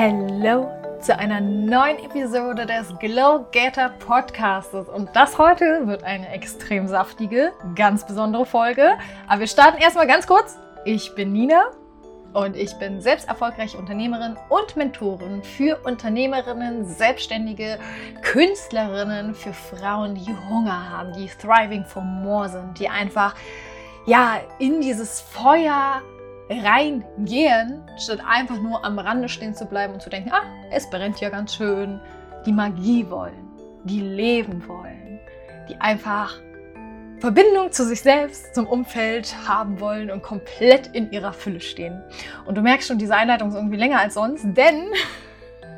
Hello zu einer neuen Episode des Glow Getter Podcasts. Und das heute wird eine extrem saftige, ganz besondere Folge. Aber wir starten erstmal ganz kurz. Ich bin Nina und ich bin selbst erfolgreiche Unternehmerin und Mentorin für Unternehmerinnen, Selbstständige, Künstlerinnen, für Frauen, die Hunger haben, die thriving for more sind, die einfach ja in dieses Feuer reingehen, statt einfach nur am Rande stehen zu bleiben und zu denken, ah, es brennt ja ganz schön, die Magie wollen, die leben wollen, die einfach Verbindung zu sich selbst, zum Umfeld haben wollen und komplett in ihrer Fülle stehen. Und du merkst schon, diese Einleitung ist irgendwie länger als sonst, denn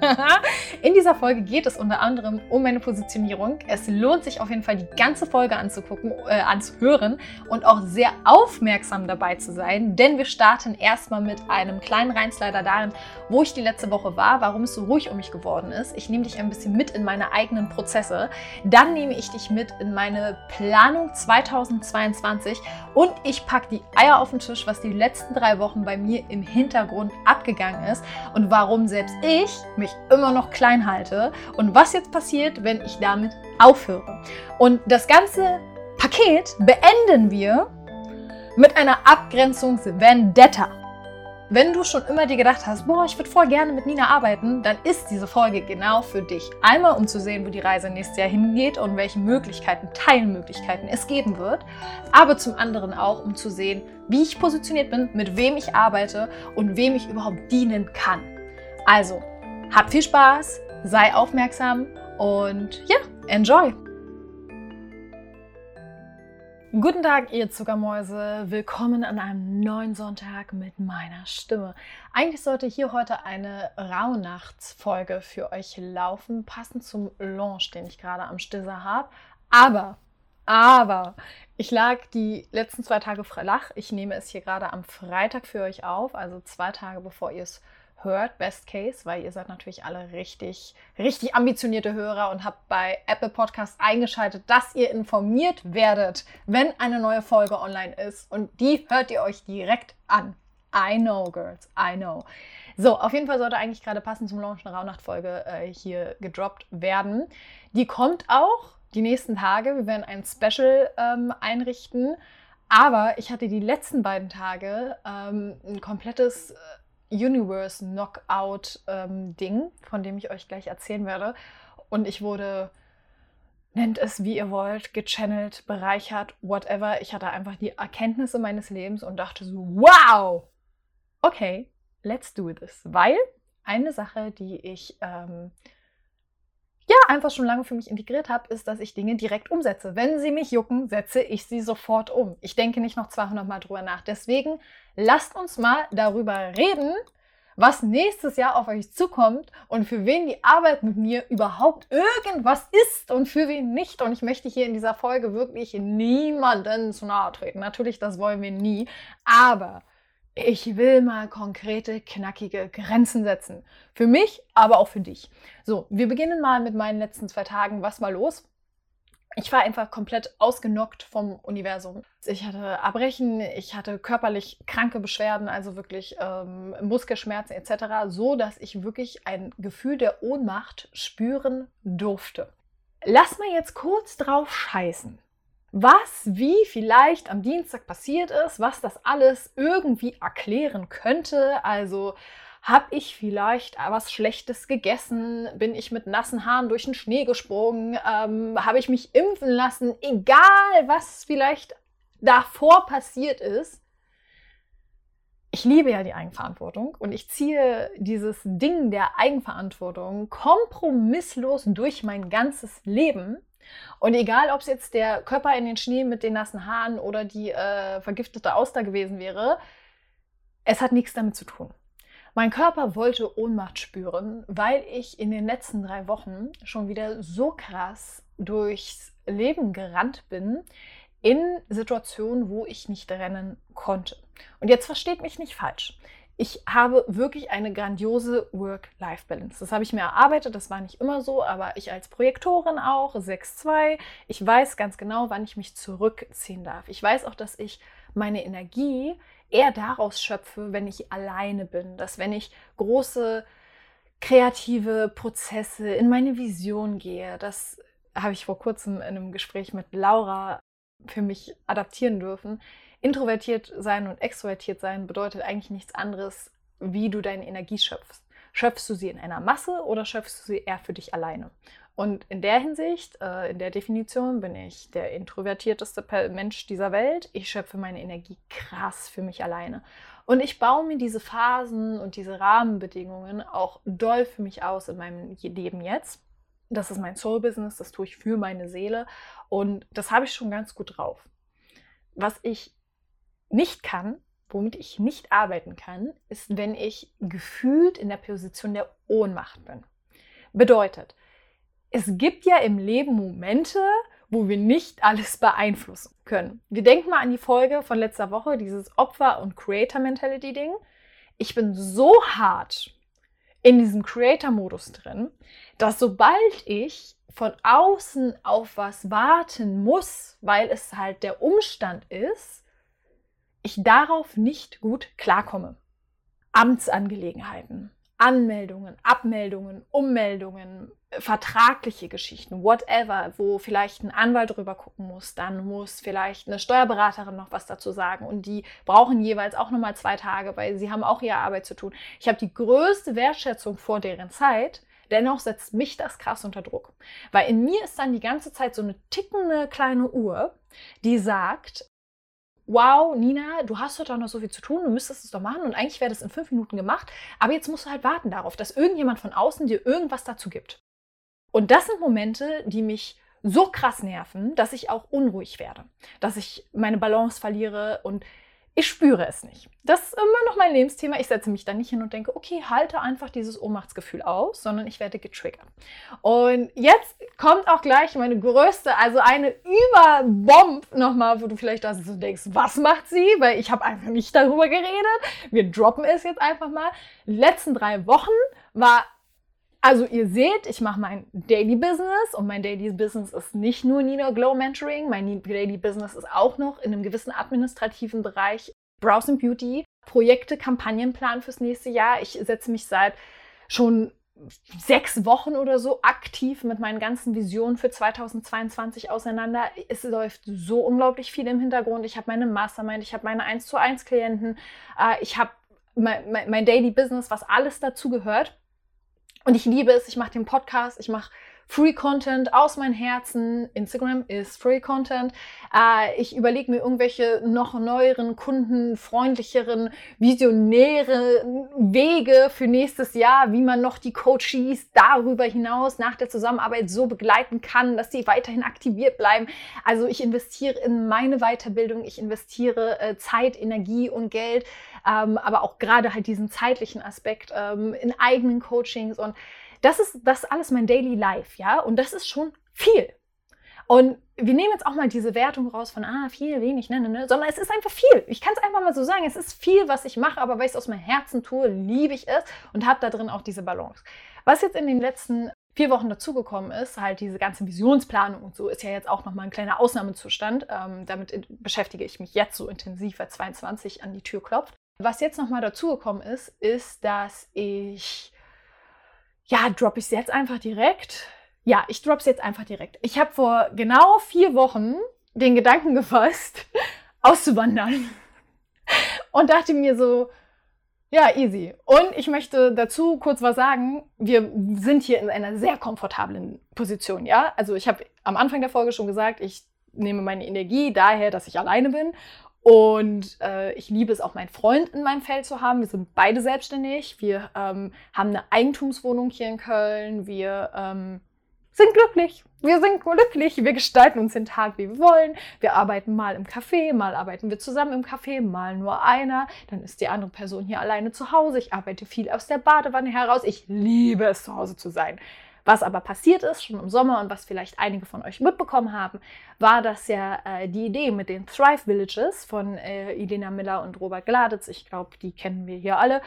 In dieser Folge geht es unter anderem um meine Positionierung. Es lohnt sich auf jeden Fall, die ganze Folge anzugucken, äh, anzuhören und auch sehr aufmerksam dabei zu sein, denn wir starten erstmal mit einem kleinen Reinslider darin, wo ich die letzte Woche war, warum es so ruhig um mich geworden ist. Ich nehme dich ein bisschen mit in meine eigenen Prozesse. Dann nehme ich dich mit in meine Planung 2022 und ich packe die Eier auf den Tisch, was die letzten drei Wochen bei mir im Hintergrund abgegangen ist und warum selbst ich mich ich immer noch klein halte und was jetzt passiert, wenn ich damit aufhöre. Und das ganze Paket beenden wir mit einer Abgrenzungs-Vendetta. Wenn du schon immer dir gedacht hast, boah, ich würde voll gerne mit Nina arbeiten, dann ist diese Folge genau für dich. Einmal, um zu sehen, wo die Reise nächstes Jahr hingeht und welche Möglichkeiten, Teilmöglichkeiten es geben wird. Aber zum anderen auch, um zu sehen, wie ich positioniert bin, mit wem ich arbeite und wem ich überhaupt dienen kann. Also, hab viel Spaß, sei aufmerksam und ja, enjoy! Guten Tag, ihr Zuckermäuse. Willkommen an einem neuen Sonntag mit meiner Stimme. Eigentlich sollte hier heute eine Rauhnachtsfolge für euch laufen, passend zum Launch, den ich gerade am Stisser habe. Aber, aber, ich lag die letzten zwei Tage flach. Ich nehme es hier gerade am Freitag für euch auf, also zwei Tage bevor ihr es hört, Best Case, weil ihr seid natürlich alle richtig, richtig ambitionierte Hörer und habt bei Apple Podcast eingeschaltet, dass ihr informiert werdet, wenn eine neue Folge online ist. Und die hört ihr euch direkt an. I know, girls, I know. So, auf jeden Fall sollte eigentlich gerade passend zum Launch eine Rauhnacht-Folge äh, hier gedroppt werden. Die kommt auch die nächsten Tage. Wir werden ein Special ähm, einrichten. Aber ich hatte die letzten beiden Tage ähm, ein komplettes äh, Universe Knockout ähm, Ding, von dem ich euch gleich erzählen werde. Und ich wurde, nennt es wie ihr wollt, gechannelt, bereichert, whatever. Ich hatte einfach die Erkenntnisse meines Lebens und dachte so, wow, okay, let's do this. Weil eine Sache, die ich ähm, einfach schon lange für mich integriert habe, ist, dass ich Dinge direkt umsetze. Wenn sie mich jucken, setze ich sie sofort um. Ich denke nicht noch 200 Mal drüber nach. Deswegen lasst uns mal darüber reden, was nächstes Jahr auf euch zukommt und für wen die Arbeit mit mir überhaupt irgendwas ist und für wen nicht. Und ich möchte hier in dieser Folge wirklich niemanden zu nahe treten. Natürlich, das wollen wir nie. Aber ich will mal konkrete, knackige Grenzen setzen. Für mich, aber auch für dich. So, wir beginnen mal mit meinen letzten zwei Tagen. Was war los? ich war einfach komplett ausgenockt vom Universum. Ich hatte Erbrechen, ich hatte körperlich kranke Beschwerden, also wirklich ähm, Muskelschmerzen etc., so dass ich wirklich ein Gefühl der Ohnmacht spüren durfte. Lass mal jetzt kurz drauf scheißen. Was, wie vielleicht am Dienstag passiert ist, was das alles irgendwie erklären könnte. Also habe ich vielleicht was Schlechtes gegessen? Bin ich mit nassen Haaren durch den Schnee gesprungen? Ähm, habe ich mich impfen lassen? Egal, was vielleicht davor passiert ist. Ich liebe ja die Eigenverantwortung und ich ziehe dieses Ding der Eigenverantwortung kompromisslos durch mein ganzes Leben. Und egal, ob es jetzt der Körper in den Schnee mit den nassen Haaren oder die äh, vergiftete Auster gewesen wäre, es hat nichts damit zu tun. Mein Körper wollte Ohnmacht spüren, weil ich in den letzten drei Wochen schon wieder so krass durchs Leben gerannt bin in Situationen, wo ich nicht rennen konnte. Und jetzt versteht mich nicht falsch. Ich habe wirklich eine grandiose Work-Life-Balance. Das habe ich mir erarbeitet, das war nicht immer so, aber ich als Projektorin auch, 6-2, ich weiß ganz genau, wann ich mich zurückziehen darf. Ich weiß auch, dass ich meine Energie eher daraus schöpfe, wenn ich alleine bin. Dass wenn ich große kreative Prozesse, in meine Vision gehe. Das habe ich vor kurzem in einem Gespräch mit Laura für mich adaptieren dürfen. Introvertiert sein und extrovertiert sein bedeutet eigentlich nichts anderes, wie du deine Energie schöpfst. Schöpfst du sie in einer Masse oder schöpfst du sie eher für dich alleine? Und in der Hinsicht, äh, in der Definition, bin ich der introvertierteste Mensch dieser Welt. Ich schöpfe meine Energie krass für mich alleine. Und ich baue mir diese Phasen und diese Rahmenbedingungen auch doll für mich aus in meinem Leben jetzt. Das ist mein Soul-Business, das tue ich für meine Seele und das habe ich schon ganz gut drauf. Was ich nicht kann, womit ich nicht arbeiten kann, ist, wenn ich gefühlt in der Position der Ohnmacht bin. Bedeutet, es gibt ja im Leben Momente, wo wir nicht alles beeinflussen können. Wir denken mal an die Folge von letzter Woche, dieses Opfer- und Creator-Mentality-Ding. Ich bin so hart in diesem Creator-Modus drin, dass sobald ich von außen auf was warten muss, weil es halt der Umstand ist, ich darauf nicht gut klarkomme. Amtsangelegenheiten, Anmeldungen, Abmeldungen, Ummeldungen, vertragliche Geschichten, whatever, wo vielleicht ein Anwalt drüber gucken muss, dann muss vielleicht eine Steuerberaterin noch was dazu sagen und die brauchen jeweils auch nochmal zwei Tage, weil sie haben auch ihre Arbeit zu tun. Ich habe die größte Wertschätzung vor deren Zeit, dennoch setzt mich das krass unter Druck, weil in mir ist dann die ganze Zeit so eine tickende kleine Uhr, die sagt, wow, Nina, du hast heute auch noch so viel zu tun, du müsstest es doch machen. Und eigentlich wäre das in fünf Minuten gemacht, aber jetzt musst du halt warten darauf, dass irgendjemand von außen dir irgendwas dazu gibt. Und das sind Momente, die mich so krass nerven, dass ich auch unruhig werde, dass ich meine Balance verliere und ich spüre es nicht. Das ist immer noch mein Lebensthema. Ich setze mich da nicht hin und denke, okay, halte einfach dieses Ohnmachtsgefühl aus, sondern ich werde getriggert. Und jetzt kommt auch gleich meine größte, also eine Überbomb nochmal, wo du vielleicht da so denkst, was macht sie? Weil ich habe einfach nicht darüber geredet. Wir droppen es jetzt einfach mal. Die letzten drei Wochen war also ihr seht, ich mache mein Daily Business und mein Daily Business ist nicht nur Nina Glow Mentoring, mein Daily Business ist auch noch in einem gewissen administrativen Bereich Browse and Beauty, Projekte, Kampagnenplan fürs nächste Jahr. Ich setze mich seit schon sechs Wochen oder so aktiv mit meinen ganzen Visionen für 2022 auseinander. Es läuft so unglaublich viel im Hintergrund. Ich habe meine Mastermind, ich habe meine 1 zu 1 Klienten, äh, ich habe mein, mein, mein Daily Business, was alles dazu gehört. Und ich liebe es, ich mache den Podcast, ich mache Free Content aus meinem Herzen. Instagram ist Free Content. Äh, ich überlege mir irgendwelche noch neueren, kundenfreundlicheren, visionäre Wege für nächstes Jahr, wie man noch die Coaches darüber hinaus nach der Zusammenarbeit so begleiten kann, dass sie weiterhin aktiviert bleiben. Also ich investiere in meine Weiterbildung, ich investiere äh, Zeit, Energie und Geld, ähm, aber auch gerade halt diesen zeitlichen Aspekt ähm, in eigenen Coachings und das ist das alles mein Daily Life, ja, und das ist schon viel. Und wir nehmen jetzt auch mal diese Wertung raus von, ah, viel, wenig, ne, ne, ne, sondern es ist einfach viel. Ich kann es einfach mal so sagen, es ist viel, was ich mache, aber weil ich es aus meinem Herzen tue, liebe ich es und habe da drin auch diese Balance. Was jetzt in den letzten vier Wochen dazugekommen ist, halt diese ganze Visionsplanung und so, ist ja jetzt auch nochmal ein kleiner Ausnahmezustand. Ähm, damit beschäftige ich mich jetzt so intensiv, weil 22 an die Tür klopft. Was jetzt nochmal dazugekommen ist, ist, dass ich ja, droppe ich es jetzt einfach direkt? Ja, ich droppe es jetzt einfach direkt. Ich habe vor genau vier Wochen den Gedanken gefasst, auszuwandern. Und dachte mir so, ja, easy. Und ich möchte dazu kurz was sagen. Wir sind hier in einer sehr komfortablen Position, ja? Also ich habe am Anfang der Folge schon gesagt, ich nehme meine Energie daher, dass ich alleine bin und äh, ich liebe es auch, meinen Freund in meinem Feld zu haben. Wir sind beide selbstständig. Wir ähm, haben eine Eigentumswohnung hier in Köln. Wir ähm, sind glücklich. Wir sind glücklich. Wir gestalten uns den Tag, wie wir wollen. Wir arbeiten mal im Café, mal arbeiten wir zusammen im Café, mal nur einer. Dann ist die andere Person hier alleine zu Hause. Ich arbeite viel aus der Badewanne heraus. Ich liebe es, zu Hause zu sein. Was aber passiert ist, schon im Sommer und was vielleicht einige von euch mitbekommen haben, war, dass ja äh, die Idee mit den Thrive Villages von äh, Elena Miller und Robert Gladitz, ich glaube, die kennen wir hier alle,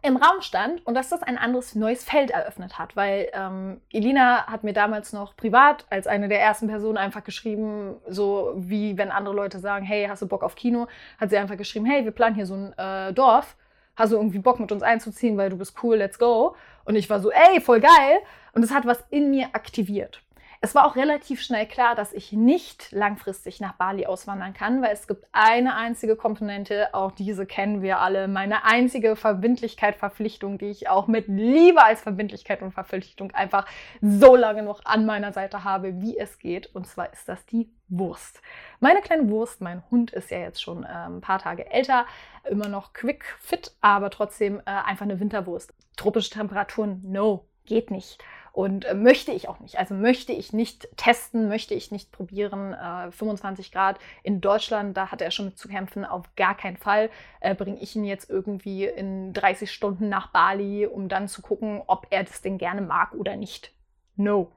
im Raum stand und dass das ein anderes neues Feld eröffnet hat, weil ähm, Elina hat mir damals noch privat als eine der ersten Personen einfach geschrieben, so wie wenn andere Leute sagen, hey, hast du Bock auf Kino, hat sie einfach geschrieben, hey, wir planen hier so ein äh, Dorf. Hast du irgendwie Bock mit uns einzuziehen, weil du bist cool, let's go. Und ich war so, ey, voll geil. Und es hat was in mir aktiviert. Es war auch relativ schnell klar, dass ich nicht langfristig nach Bali auswandern kann, weil es gibt eine einzige Komponente, auch diese kennen wir alle, meine einzige Verbindlichkeit, Verpflichtung, die ich auch mit Liebe als Verbindlichkeit und Verpflichtung einfach so lange noch an meiner Seite habe, wie es geht. Und zwar ist das die Wurst. Meine kleine Wurst, mein Hund ist ja jetzt schon äh, ein paar Tage älter, immer noch quick fit, aber trotzdem äh, einfach eine Winterwurst. Tropische Temperaturen, no, geht nicht. Und äh, möchte ich auch nicht. Also möchte ich nicht testen, möchte ich nicht probieren. Äh, 25 Grad in Deutschland, da hat er schon mit zu kämpfen. Auf gar keinen Fall äh, bringe ich ihn jetzt irgendwie in 30 Stunden nach Bali, um dann zu gucken, ob er das Ding gerne mag oder nicht. No.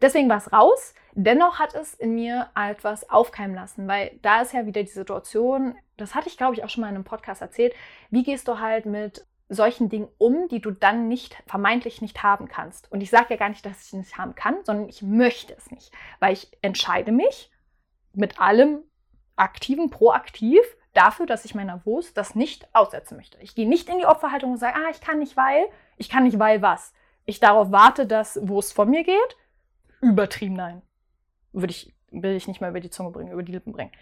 Deswegen war es raus. Dennoch hat es in mir etwas aufkeimen lassen, weil da ist ja wieder die Situation, das hatte ich glaube ich auch schon mal in einem Podcast erzählt, wie gehst du halt mit solchen Dingen um, die du dann nicht, vermeintlich nicht haben kannst. Und ich sage ja gar nicht, dass ich es nicht haben kann, sondern ich möchte es nicht, weil ich entscheide mich mit allem aktiven, proaktiv dafür, dass ich meiner Wurst das nicht aussetzen möchte. Ich gehe nicht in die Opferhaltung und sage, ah, ich kann nicht, weil, ich kann nicht, weil was. Ich darauf warte, dass Wurst von mir geht. Übertrieben nein. Würde ich, will ich nicht mehr über die Zunge bringen, über die Lippen bringen.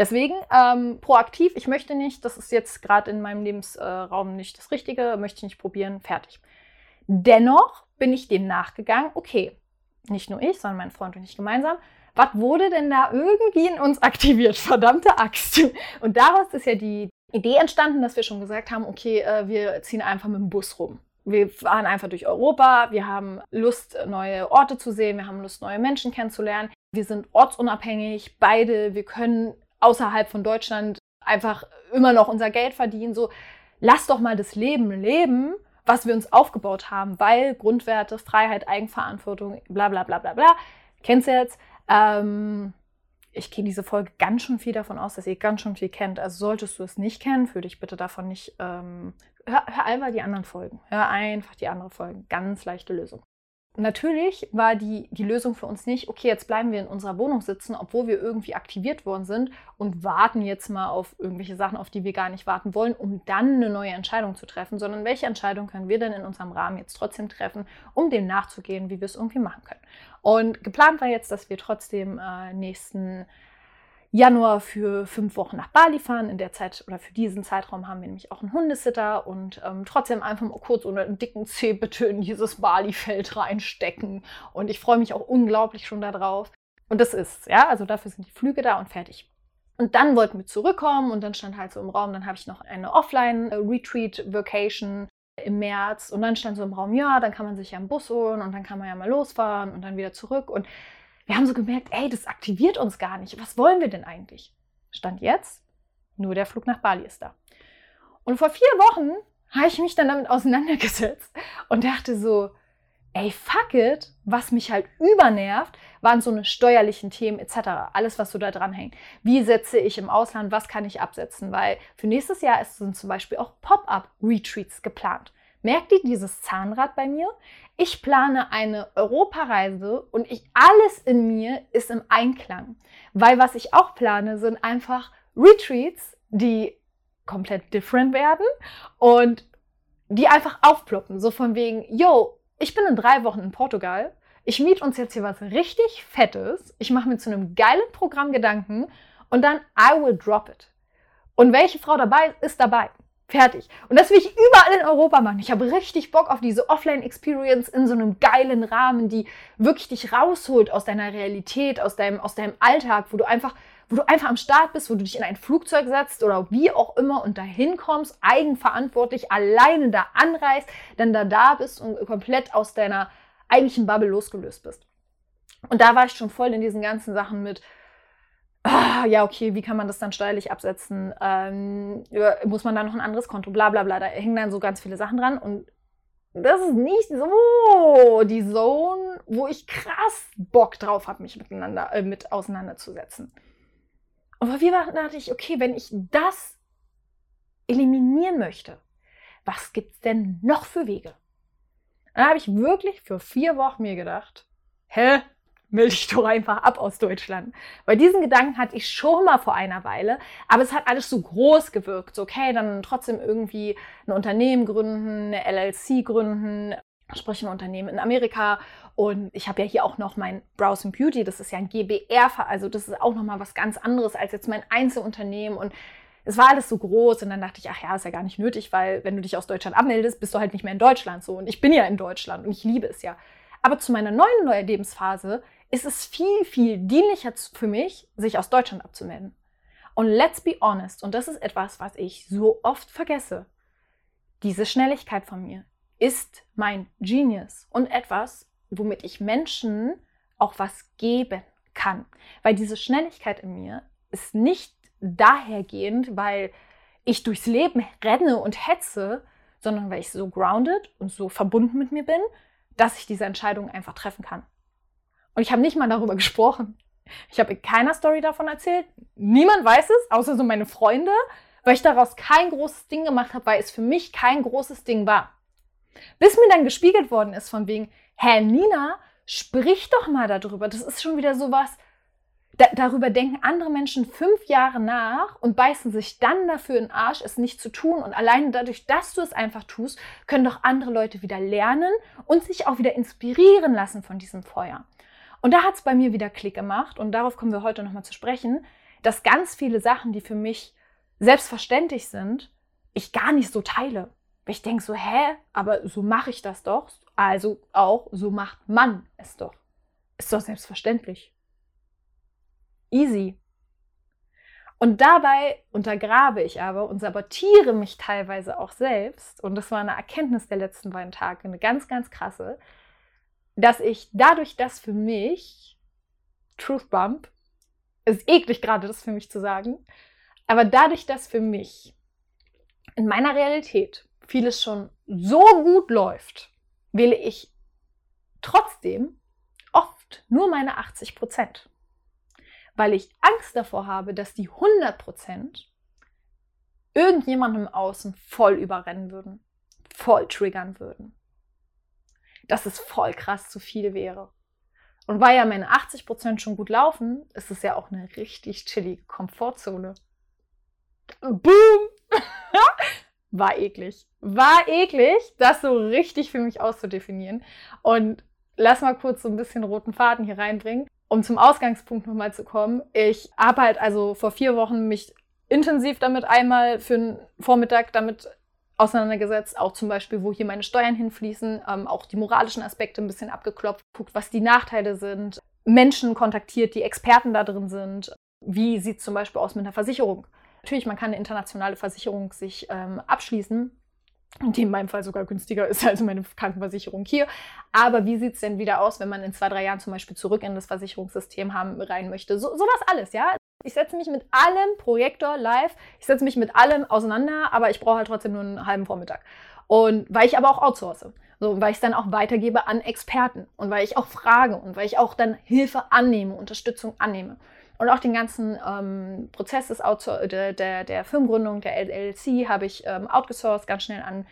Deswegen ähm, proaktiv, ich möchte nicht, das ist jetzt gerade in meinem Lebensraum nicht das Richtige, möchte ich nicht probieren, fertig. Dennoch bin ich dem nachgegangen, okay, nicht nur ich, sondern mein Freund und ich gemeinsam, was wurde denn da irgendwie in uns aktiviert? Verdammte Axt. Und daraus ist ja die Idee entstanden, dass wir schon gesagt haben, okay, äh, wir ziehen einfach mit dem Bus rum. Wir fahren einfach durch Europa, wir haben Lust, neue Orte zu sehen, wir haben Lust, neue Menschen kennenzulernen. Wir sind ortsunabhängig, beide, wir können außerhalb von Deutschland einfach immer noch unser Geld verdienen. So, lass doch mal das Leben leben, was wir uns aufgebaut haben, weil Grundwerte, Freiheit, Eigenverantwortung, bla bla bla bla bla. Kennst du jetzt? Ähm, ich gehe diese Folge ganz schön viel davon aus, dass ihr ganz schön viel kennt. Also solltest du es nicht kennen, fühle dich bitte davon nicht. Ähm, hör, hör einfach die anderen Folgen. Hör einfach die anderen Folgen. Ganz leichte Lösung. Natürlich war die, die Lösung für uns nicht, okay, jetzt bleiben wir in unserer Wohnung sitzen, obwohl wir irgendwie aktiviert worden sind und warten jetzt mal auf irgendwelche Sachen, auf die wir gar nicht warten wollen, um dann eine neue Entscheidung zu treffen, sondern welche Entscheidung können wir denn in unserem Rahmen jetzt trotzdem treffen, um dem nachzugehen, wie wir es irgendwie machen können. Und geplant war jetzt, dass wir trotzdem äh, nächsten Januar für fünf Wochen nach Bali fahren. In der Zeit oder für diesen Zeitraum haben wir nämlich auch einen Hundesitter und ähm, trotzdem einfach mal kurz ohne einen dicken Zeh bitte in dieses Bali-Feld reinstecken. Und ich freue mich auch unglaublich schon darauf. Und das ist ja, also dafür sind die Flüge da und fertig. Und dann wollten wir zurückkommen und dann stand halt so im Raum, dann habe ich noch eine Offline-Retreat-Vacation im März und dann stand so im Raum, ja, dann kann man sich ja im Bus holen und dann kann man ja mal losfahren und dann wieder zurück und wir haben so gemerkt, ey, das aktiviert uns gar nicht. Was wollen wir denn eigentlich? Stand jetzt, nur der Flug nach Bali ist da. Und vor vier Wochen habe ich mich dann damit auseinandergesetzt und dachte so, ey, fuck it, was mich halt übernervt, waren so eine steuerlichen Themen etc. Alles, was so da dran hängt. Wie setze ich im Ausland, was kann ich absetzen? Weil für nächstes Jahr sind zum Beispiel auch Pop-up-Retreats geplant. Merkt ihr dieses Zahnrad bei mir? Ich plane eine Europareise und ich, alles in mir ist im Einklang. Weil was ich auch plane, sind einfach Retreats, die komplett different werden und die einfach aufploppen. So von wegen, yo, ich bin in drei Wochen in Portugal. Ich miete uns jetzt hier was richtig Fettes. Ich mache mir zu einem geilen Programm Gedanken und dann I will drop it. Und welche Frau dabei ist dabei? Fertig. Und das will ich überall in Europa machen. Ich habe richtig Bock auf diese Offline-Experience in so einem geilen Rahmen, die wirklich dich rausholt aus deiner Realität, aus deinem, aus deinem Alltag, wo du einfach, wo du einfach am Start bist, wo du dich in ein Flugzeug setzt oder wie auch immer und dahin kommst, eigenverantwortlich, alleine da anreist, dann da da bist und komplett aus deiner eigentlichen Bubble losgelöst bist. Und da war ich schon voll in diesen ganzen Sachen mit, ah, ja, okay, wie kann man das dann steuerlich absetzen? Ähm, muss man da noch ein anderes Konto? Bla bla bla. Da hängen dann so ganz viele Sachen dran und das ist nicht so die Zone, wo ich krass Bock drauf habe, mich miteinander äh, mit auseinanderzusetzen. Und wir dachte ich, okay, wenn ich das eliminieren möchte, was gibt es denn noch für Wege? Dann habe ich wirklich für vier Wochen mir gedacht, hä, melde dich doch einfach ab aus Deutschland. Weil diesen Gedanken hatte ich schon mal vor einer Weile, aber es hat alles so groß gewirkt. So, okay, dann trotzdem irgendwie ein Unternehmen gründen, eine LLC gründen, sprich ein Unternehmen in Amerika. Und ich habe ja hier auch noch mein Browse Beauty, das ist ja ein GBR, also das ist auch nochmal was ganz anderes als jetzt mein Einzelunternehmen. Und es war alles so groß und dann dachte ich, ach ja, ist ja gar nicht nötig, weil wenn du dich aus Deutschland abmeldest, bist du halt nicht mehr in Deutschland so. Und ich bin ja in Deutschland und ich liebe es ja. Aber zu meiner neuen Lebensphase ist es viel, viel dienlicher für mich, sich aus Deutschland abzumelden. Und let's be honest, und das ist etwas, was ich so oft vergesse, diese Schnelligkeit von mir ist mein Genius und etwas, womit ich Menschen auch was geben kann. Weil diese Schnelligkeit in mir ist nicht dahergehend, weil ich durchs Leben renne und hetze, sondern weil ich so grounded und so verbunden mit mir bin, dass ich diese Entscheidung einfach treffen kann. Und ich habe nicht mal darüber gesprochen. Ich habe in keiner Story davon erzählt. Niemand weiß es, außer so meine Freunde, weil ich daraus kein großes Ding gemacht habe, weil es für mich kein großes Ding war. Bis mir dann gespiegelt worden ist von wegen, hä, Nina, sprich doch mal darüber. Das ist schon wieder sowas, da, darüber denken andere Menschen fünf Jahre nach und beißen sich dann dafür in den Arsch, es nicht zu tun. Und alleine dadurch, dass du es einfach tust, können doch andere Leute wieder lernen und sich auch wieder inspirieren lassen von diesem Feuer. Und da hat es bei mir wieder Klick gemacht und darauf kommen wir heute nochmal zu sprechen, dass ganz viele Sachen, die für mich selbstverständlich sind, ich gar nicht so teile. Ich denke so, hä, aber so mache ich das doch. Also auch, so macht man es doch. Ist doch selbstverständlich easy. Und dabei untergrabe ich aber und sabotiere mich teilweise auch selbst. Und das war eine Erkenntnis der letzten beiden Tage, eine ganz, ganz krasse, dass ich dadurch, dass für mich Truth Bump, ist eklig gerade das für mich zu sagen, aber dadurch, dass für mich in meiner Realität vieles schon so gut läuft, wähle ich trotzdem oft nur meine 80 Prozent weil ich Angst davor habe, dass die 100% irgendjemandem Außen voll überrennen würden, voll triggern würden. Dass es voll krass zu viel wäre. Und weil ja meine 80% schon gut laufen, ist es ja auch eine richtig chillige Komfortzone. Boom! War eklig. War eklig, das so richtig für mich auszudefinieren. Und lass mal kurz so ein bisschen roten Faden hier reinbringen um zum Ausgangspunkt nochmal zu kommen, ich habe halt also vor vier Wochen mich intensiv damit einmal für einen Vormittag damit auseinandergesetzt, auch zum Beispiel, wo hier meine Steuern hinfließen, ähm, auch die moralischen Aspekte ein bisschen abgeklopft, guckt, was die Nachteile sind, Menschen kontaktiert, die Experten da drin sind. Wie sieht es zum Beispiel aus mit einer Versicherung? Natürlich, man kann eine internationale Versicherung sich ähm, abschließen, die in meinem Fall sogar günstiger ist als meine Krankenversicherung hier. Aber wie sieht es denn wieder aus, wenn man in zwei, drei Jahren zum Beispiel zurück in das Versicherungssystem haben, rein möchte? So, sowas alles, ja. Ich setze mich mit allem Projektor live, ich setze mich mit allem auseinander, aber ich brauche halt trotzdem nur einen halben Vormittag. Und weil ich aber auch outsource. So, weil ich es dann auch weitergebe an Experten und weil ich auch frage und weil ich auch dann Hilfe annehme, Unterstützung annehme. Und auch den ganzen ähm, Prozess des der, der, der Firmengründung, der LLC, habe ich ähm, outgesourced, ganz schnell an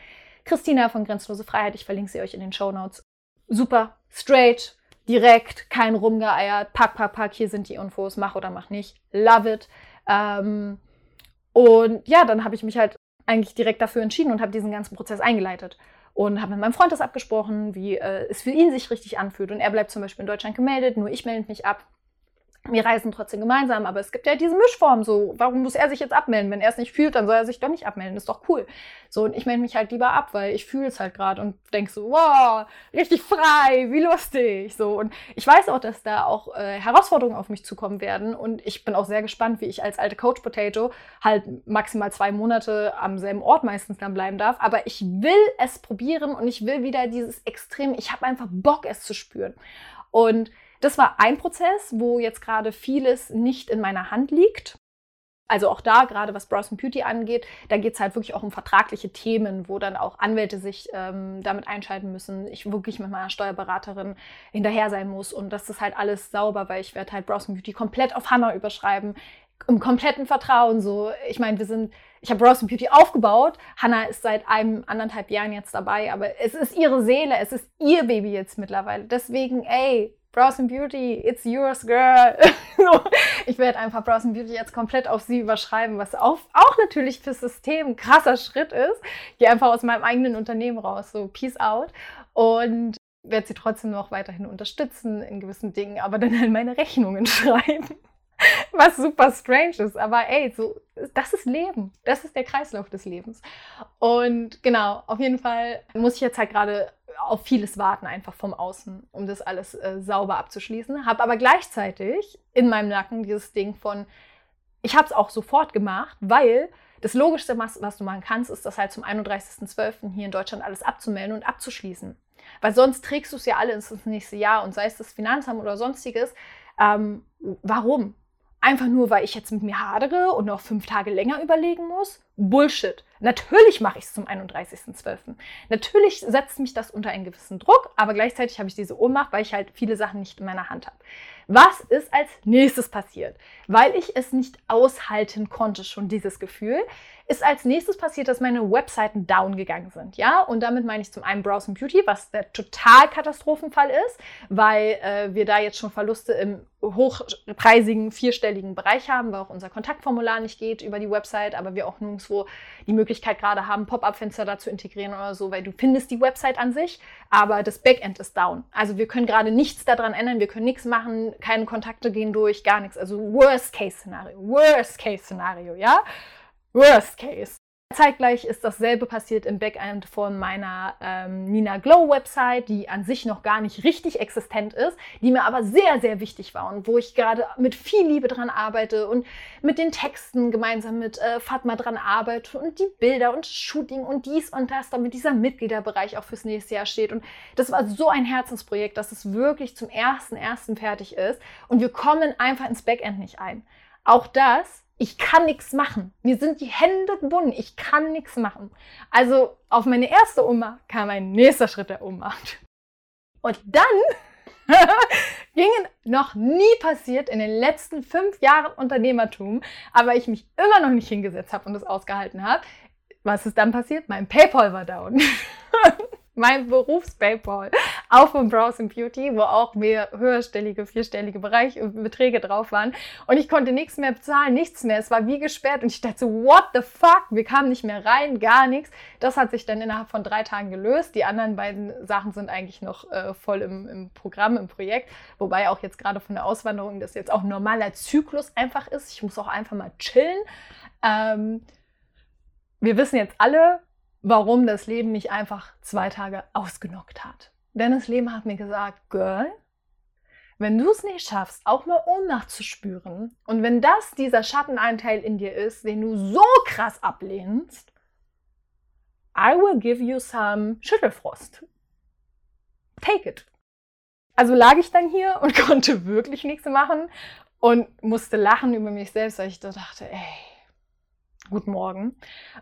Christina von Grenzenlose Freiheit. Ich verlinke sie euch in den Show Notes. Super, straight, direkt, kein rumgeeiert, pack, pack, pack, hier sind die Infos, mach oder mach nicht. Love it. Ähm, und ja, dann habe ich mich halt eigentlich direkt dafür entschieden und habe diesen ganzen Prozess eingeleitet. Und habe mit meinem Freund das abgesprochen, wie äh, es für ihn sich richtig anfühlt. Und er bleibt zum Beispiel in Deutschland gemeldet, nur ich melde mich ab wir reisen trotzdem gemeinsam, aber es gibt ja diese Mischform so. Warum muss er sich jetzt abmelden? Wenn er es nicht fühlt, dann soll er sich doch nicht abmelden. ist doch cool. So, und ich melde mich halt lieber ab, weil ich fühle es halt gerade und denke so, wow, richtig frei, wie lustig. So, und ich weiß auch, dass da auch äh, Herausforderungen auf mich zukommen werden. Und ich bin auch sehr gespannt, wie ich als alte Coach Potato halt maximal zwei Monate am selben Ort meistens dann bleiben darf. Aber ich will es probieren und ich will wieder dieses Extrem, ich habe einfach Bock, es zu spüren. Und das war ein Prozess, wo jetzt gerade vieles nicht in meiner Hand liegt. Also auch da, gerade was Browse Beauty angeht, da geht es halt wirklich auch um vertragliche Themen, wo dann auch Anwälte sich ähm, damit einschalten müssen. Ich wirklich mit meiner Steuerberaterin hinterher sein muss und das ist halt alles sauber, weil ich werde halt Browse Beauty komplett auf Hannah überschreiben, im kompletten Vertrauen so. Ich meine, wir sind, ich habe Browse Beauty aufgebaut. Hannah ist seit einem anderthalb Jahren jetzt dabei, aber es ist ihre Seele, es ist ihr Baby jetzt mittlerweile. Deswegen, ey, Browse Beauty, it's yours, girl. ich werde einfach Browse Beauty jetzt komplett auf sie überschreiben, was auch, auch natürlich fürs System ein krasser Schritt ist. Ich gehe einfach aus meinem eigenen Unternehmen raus, so peace out. Und werde sie trotzdem noch weiterhin unterstützen in gewissen Dingen, aber dann halt meine Rechnungen schreiben. Was super strange ist, aber ey, so, das ist Leben. Das ist der Kreislauf des Lebens. Und genau, auf jeden Fall muss ich jetzt halt gerade auf vieles warten, einfach vom Außen, um das alles äh, sauber abzuschließen. Habe aber gleichzeitig in meinem Nacken dieses Ding von, ich habe es auch sofort gemacht, weil das Logischste, was, was du machen kannst, ist das halt zum 31.12. hier in Deutschland alles abzumelden und abzuschließen. Weil sonst trägst du es ja alle ins nächste Jahr und sei es das Finanzamt oder sonstiges. Ähm, warum? Einfach nur, weil ich jetzt mit mir hadere und noch fünf Tage länger überlegen muss? Bullshit. Natürlich mache ich es zum 31.12. Natürlich setzt mich das unter einen gewissen Druck, aber gleichzeitig habe ich diese Ohnmacht, weil ich halt viele Sachen nicht in meiner Hand habe. Was ist als nächstes passiert? Weil ich es nicht aushalten konnte, schon dieses Gefühl, ist als nächstes passiert, dass meine Webseiten down gegangen sind. Ja, und damit meine ich zum einen Browse Beauty, was der total Katastrophenfall ist, weil äh, wir da jetzt schon Verluste im hochpreisigen vierstelligen Bereich haben, weil auch unser Kontaktformular nicht geht über die Website, aber wir auch nirgendwo die Möglichkeit gerade haben, Pop-up-Fenster da zu integrieren oder so, weil du findest die Website an sich, aber das Backend ist down. Also wir können gerade nichts daran ändern, wir können nichts machen, keine Kontakte gehen durch, gar nichts. Also Worst-Case-Szenario, Worst-Case-Szenario, ja? Worst Case. Zeitgleich ist dasselbe passiert im Backend von meiner ähm, Nina Glow Website, die an sich noch gar nicht richtig existent ist, die mir aber sehr, sehr wichtig war und wo ich gerade mit viel Liebe dran arbeite und mit den Texten gemeinsam mit äh, Fatma dran arbeite und die Bilder und Shooting und dies und das, damit dieser Mitgliederbereich auch fürs nächste Jahr steht. Und das war so ein Herzensprojekt, dass es wirklich zum ersten ersten fertig ist und wir kommen einfach ins Backend nicht ein. Auch das ich kann nichts machen. Mir sind die Hände gebunden. Ich kann nichts machen. Also auf meine erste Oma kam ein nächster Schritt der Ohnmacht. Und dann gingen noch nie passiert in den letzten fünf Jahren Unternehmertum, aber ich mich immer noch nicht hingesetzt habe und das ausgehalten habe. Was ist dann passiert? Mein PayPal war down. mein Berufs-PayPal auch von Browse Beauty, wo auch mehr höherstellige, vierstellige Bereich, äh, Beträge drauf waren. Und ich konnte nichts mehr bezahlen, nichts mehr. Es war wie gesperrt und ich dachte so, what the fuck? Wir kamen nicht mehr rein, gar nichts. Das hat sich dann innerhalb von drei Tagen gelöst. Die anderen beiden Sachen sind eigentlich noch äh, voll im, im Programm, im Projekt. Wobei auch jetzt gerade von der Auswanderung das jetzt auch normaler Zyklus einfach ist. Ich muss auch einfach mal chillen. Ähm, wir wissen jetzt alle, warum das Leben mich einfach zwei Tage ausgenockt hat. Denn das Leben hat mir gesagt, Girl, wenn du es nicht schaffst, auch mal Ohnmacht zu spüren und wenn das dieser Schattenanteil in dir ist, den du so krass ablehnst, I will give you some Schüttelfrost. Take it. Also lag ich dann hier und konnte wirklich nichts machen und musste lachen über mich selbst, weil ich da dachte, ey, Guten Morgen.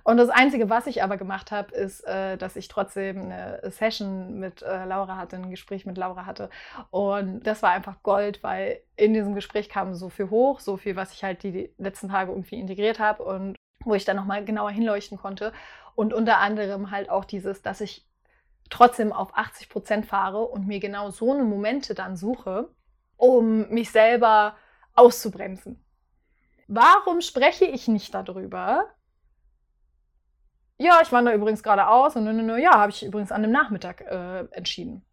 Und das Einzige, was ich aber gemacht habe, ist, äh, dass ich trotzdem eine Session mit äh, Laura hatte, ein Gespräch mit Laura hatte. Und das war einfach Gold, weil in diesem Gespräch kam so viel hoch, so viel, was ich halt die letzten Tage irgendwie integriert habe und wo ich dann nochmal genauer hinleuchten konnte. Und unter anderem halt auch dieses, dass ich trotzdem auf 80 Prozent fahre und mir genau so eine Momente dann suche, um mich selber auszubremsen. Warum spreche ich nicht darüber? Ja, ich wandere übrigens gerade aus und nö, nö, ja, habe ich übrigens an dem Nachmittag äh, entschieden.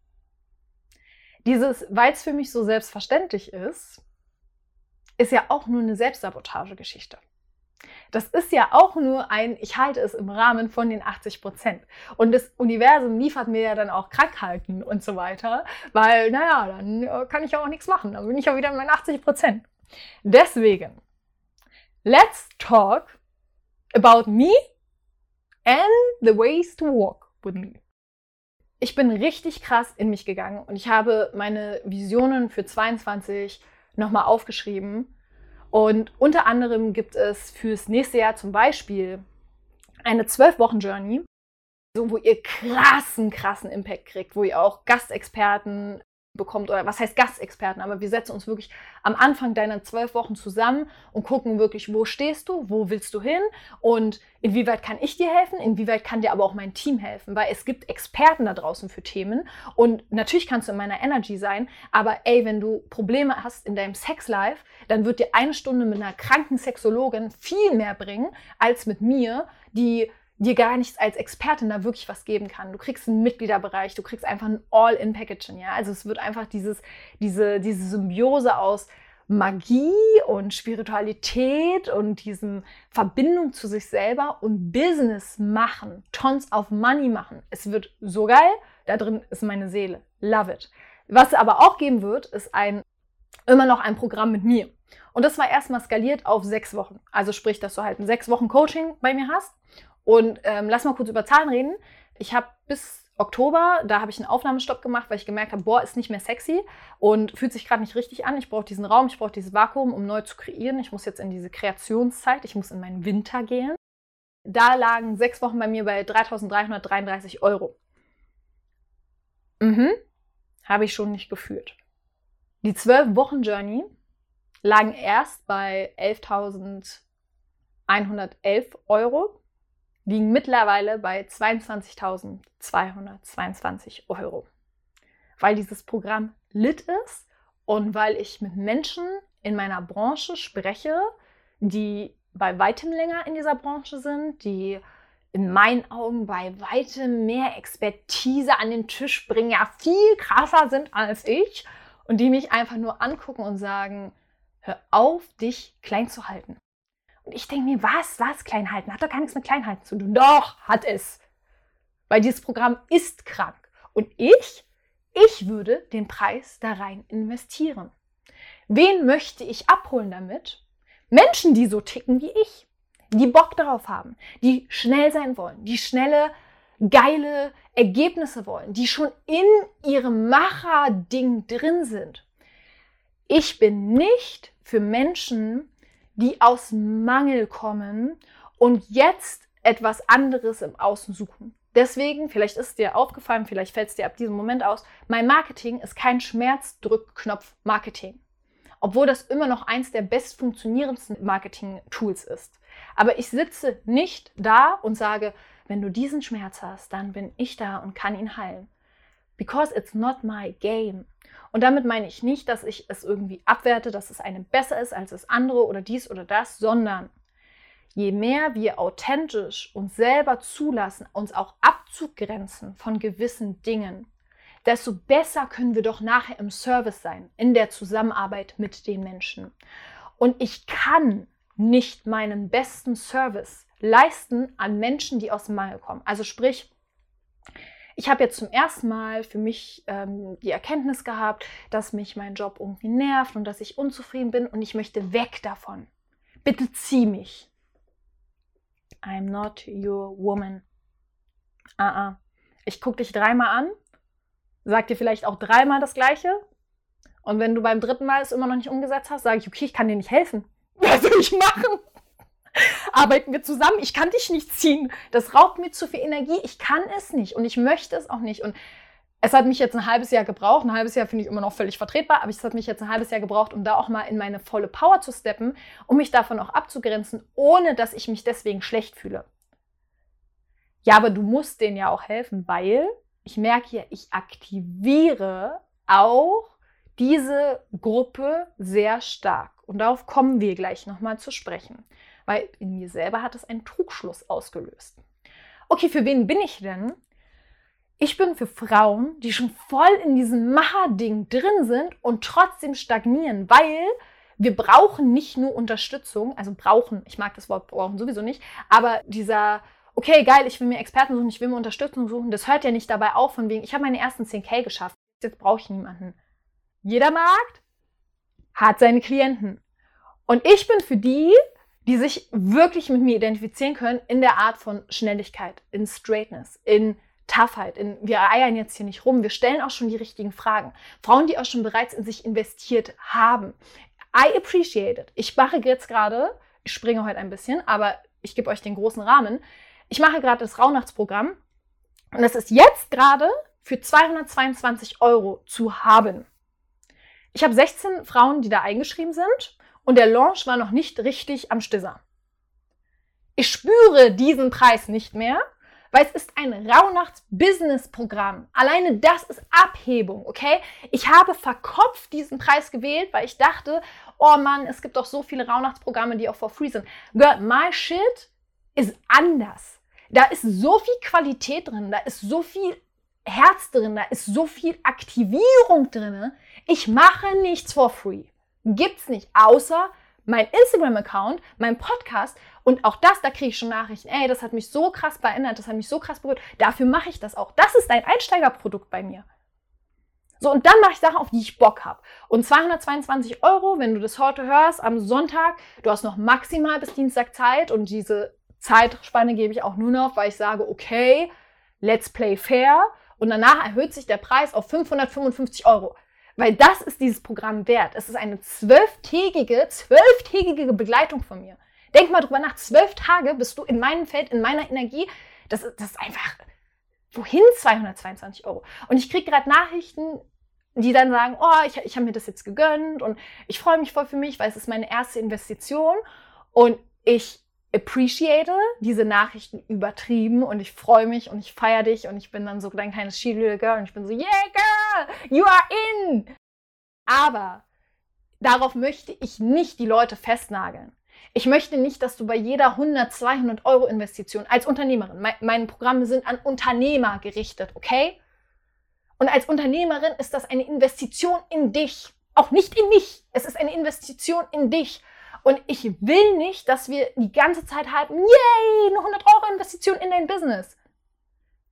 Dieses, weil es für mich so selbstverständlich ist, ist ja auch nur eine Selbstsabotagegeschichte. Das ist ja auch nur ein, ich halte es im Rahmen von den 80 Prozent. Und das Universum liefert mir ja dann auch Krankheiten und so weiter, weil, naja, dann äh, kann ich ja auch nichts machen. Dann bin ich ja wieder in meinen 80 Prozent. Deswegen let's talk about me and the ways to walk with me. Ich bin richtig krass in mich gegangen und ich habe meine Visionen für 22 nochmal aufgeschrieben. Und unter anderem gibt es fürs nächste Jahr zum Beispiel eine 12-Wochen-Journey, so, wo ihr krassen, krassen Impact kriegt, wo ihr auch Gastexperten bekommt oder was heißt Gastexperten, aber wir setzen uns wirklich am Anfang deiner zwölf Wochen zusammen und gucken wirklich, wo stehst du, wo willst du hin und inwieweit kann ich dir helfen, inwieweit kann dir aber auch mein Team helfen, weil es gibt Experten da draußen für Themen und natürlich kannst du in meiner Energy sein, aber ey, wenn du Probleme hast in deinem Sexlife, dann wird dir eine Stunde mit einer kranken Sexologin viel mehr bringen als mit mir, die dir gar nichts als Expertin da wirklich was geben kann. Du kriegst einen Mitgliederbereich, du kriegst einfach ein All-in-Packaging, ja. Also es wird einfach dieses, diese, diese Symbiose aus Magie und Spiritualität und diesem Verbindung zu sich selber und Business machen, Tons of Money machen. Es wird so geil, da drin ist meine Seele. Love it. Was es aber auch geben wird, ist ein immer noch ein Programm mit mir. Und das war erstmal skaliert auf sechs Wochen. Also sprich, dass du halt ein sechs Wochen Coaching bei mir hast und ähm, lass mal kurz über Zahlen reden. Ich habe bis Oktober, da habe ich einen Aufnahmestopp gemacht, weil ich gemerkt habe, boah, ist nicht mehr sexy und fühlt sich gerade nicht richtig an. Ich brauche diesen Raum, ich brauche dieses Vakuum, um neu zu kreieren. Ich muss jetzt in diese Kreationszeit, ich muss in meinen Winter gehen. Da lagen sechs Wochen bei mir bei 3.333 Euro. Mhm, habe ich schon nicht gefühlt. Die zwölf Wochen Journey lagen erst bei 11.111 Euro liegen mittlerweile bei 22.222 Euro. Weil dieses Programm lit ist und weil ich mit Menschen in meiner Branche spreche, die bei weitem länger in dieser Branche sind, die in meinen Augen bei weitem mehr Expertise an den Tisch bringen, ja viel krasser sind als ich und die mich einfach nur angucken und sagen, hör auf, dich klein zu halten. Und ich denke mir, was, was, Kleinhalten? Hat doch gar nichts mit Kleinhalten zu tun. Doch, hat es. Weil dieses Programm ist krank. Und ich, ich würde den Preis da rein investieren. Wen möchte ich abholen damit? Menschen, die so ticken wie ich, die Bock darauf haben, die schnell sein wollen, die schnelle, geile Ergebnisse wollen, die schon in ihrem Macher-Ding drin sind. Ich bin nicht für Menschen, die aus Mangel kommen und jetzt etwas anderes im Außen suchen. Deswegen, vielleicht ist es dir aufgefallen, vielleicht fällt es dir ab diesem Moment aus, mein Marketing ist kein Schmerzdrückknopf-Marketing. Obwohl das immer noch eins der best funktionierendsten Marketing-Tools ist. Aber ich sitze nicht da und sage, wenn du diesen Schmerz hast, dann bin ich da und kann ihn heilen. Because it's not my game. Und damit meine ich nicht, dass ich es irgendwie abwerte, dass es eine besser ist als das andere oder dies oder das, sondern je mehr wir authentisch uns selber zulassen, uns auch abzugrenzen von gewissen Dingen, desto besser können wir doch nachher im Service sein, in der Zusammenarbeit mit den Menschen. Und ich kann nicht meinen besten Service leisten an Menschen, die aus dem Mangel kommen. Also sprich, ich habe jetzt zum ersten Mal für mich ähm, die Erkenntnis gehabt, dass mich mein Job irgendwie nervt und dass ich unzufrieden bin und ich möchte weg davon. Bitte zieh mich. I'm not your woman. Ah, ah. Ich gucke dich dreimal an, sag dir vielleicht auch dreimal das Gleiche. Und wenn du beim dritten Mal es immer noch nicht umgesetzt hast, sage ich, okay, ich kann dir nicht helfen. Was soll ich machen? arbeiten wir zusammen. Ich kann dich nicht ziehen. Das raubt mir zu viel Energie. Ich kann es nicht und ich möchte es auch nicht. Und es hat mich jetzt ein halbes Jahr gebraucht. Ein halbes Jahr finde ich immer noch völlig vertretbar, aber es hat mich jetzt ein halbes Jahr gebraucht, um da auch mal in meine volle Power zu steppen, um mich davon auch abzugrenzen, ohne dass ich mich deswegen schlecht fühle. Ja, aber du musst denen ja auch helfen, weil ich merke ja, ich aktiviere auch diese Gruppe sehr stark. Und darauf kommen wir gleich nochmal zu sprechen weil in mir selber hat es einen Trugschluss ausgelöst. Okay, für wen bin ich denn? Ich bin für Frauen, die schon voll in diesem Macher-Ding drin sind und trotzdem stagnieren, weil wir brauchen nicht nur Unterstützung, also brauchen, ich mag das Wort brauchen sowieso nicht, aber dieser, okay, geil, ich will mir Experten suchen, ich will mir Unterstützung suchen, das hört ja nicht dabei auf, von wegen, ich habe meine ersten 10k geschafft, jetzt brauche ich niemanden. Jeder Markt hat seine Klienten. Und ich bin für die, die sich wirklich mit mir identifizieren können in der Art von Schnelligkeit, in Straightness, in Toughheit, in wir eiern jetzt hier nicht rum, wir stellen auch schon die richtigen Fragen. Frauen, die auch schon bereits in sich investiert haben. I appreciate it. Ich mache jetzt gerade, ich springe heute ein bisschen, aber ich gebe euch den großen Rahmen. Ich mache gerade das Rauhnachtsprogramm und das ist jetzt gerade für 222 Euro zu haben. Ich habe 16 Frauen, die da eingeschrieben sind und der Launch war noch nicht richtig am Stisser. Ich spüre diesen Preis nicht mehr, weil es ist ein Rauhnachts-Business-Programm. Alleine das ist Abhebung, okay? Ich habe verkopft diesen Preis gewählt, weil ich dachte, oh Mann, es gibt doch so viele Rauhnachtsprogramme, die auch for free sind. Girl, my shit ist anders. Da ist so viel Qualität drin, da ist so viel Herz drin, da ist so viel Aktivierung drin. Ich mache nichts for free. Gibt's nicht, außer mein Instagram-Account, mein Podcast und auch das, da kriege ich schon Nachrichten. Ey, das hat mich so krass verändert, das hat mich so krass berührt. Dafür mache ich das auch. Das ist ein Einsteigerprodukt bei mir. So, und dann mache ich Sachen, auf die ich Bock habe. Und 222 Euro, wenn du das heute hörst, am Sonntag, du hast noch maximal bis Dienstag Zeit und diese Zeitspanne gebe ich auch nur noch, weil ich sage, okay, let's play fair. Und danach erhöht sich der Preis auf 555 Euro. Weil das ist dieses Programm wert. Es ist eine zwölftägige, zwölftägige Begleitung von mir. Denk mal drüber nach. Zwölf Tage bist du in meinem Feld, in meiner Energie. Das, das ist einfach, wohin 222 Euro? Und ich kriege gerade Nachrichten, die dann sagen, oh, ich, ich habe mir das jetzt gegönnt und ich freue mich voll für mich, weil es ist meine erste Investition. Und ich appreciate diese Nachrichten übertrieben und ich freue mich und ich feiere dich und ich bin dann so dein kleines Cheerleader Girl und ich bin so, yeah girl, you are in. Aber darauf möchte ich nicht die Leute festnageln. Ich möchte nicht, dass du bei jeder 100, 200 Euro Investition als Unternehmerin, mein, meine Programme sind an Unternehmer gerichtet, okay? Und als Unternehmerin ist das eine Investition in dich, auch nicht in mich. Es ist eine Investition in dich. Und ich will nicht, dass wir die ganze Zeit halten, yay, eine 100 Euro Investition in dein Business.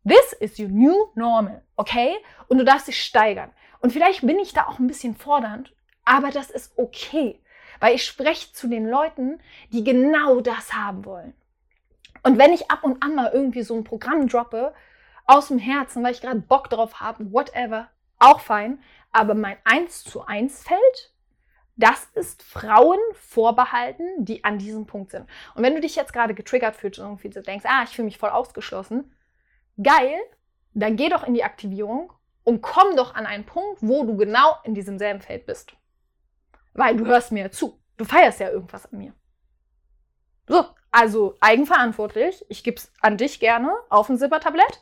This is your new normal, okay? Und du darfst dich steigern. Und vielleicht bin ich da auch ein bisschen fordernd, aber das ist okay, weil ich spreche zu den Leuten, die genau das haben wollen. Und wenn ich ab und an mal irgendwie so ein Programm droppe, aus dem Herzen, weil ich gerade Bock drauf habe, whatever, auch fein, aber mein 1 zu 1 Feld das ist Frauen vorbehalten, die an diesem Punkt sind. Und wenn du dich jetzt gerade getriggert fühlst und irgendwie so denkst, ah, ich fühle mich voll ausgeschlossen, geil, dann geh doch in die Aktivierung und komm doch an einen Punkt, wo du genau in diesem selben Feld bist. Weil du hörst mir zu. Du feierst ja irgendwas an mir. So, also eigenverantwortlich. Ich gebe es an dich gerne auf ein Zippertablett.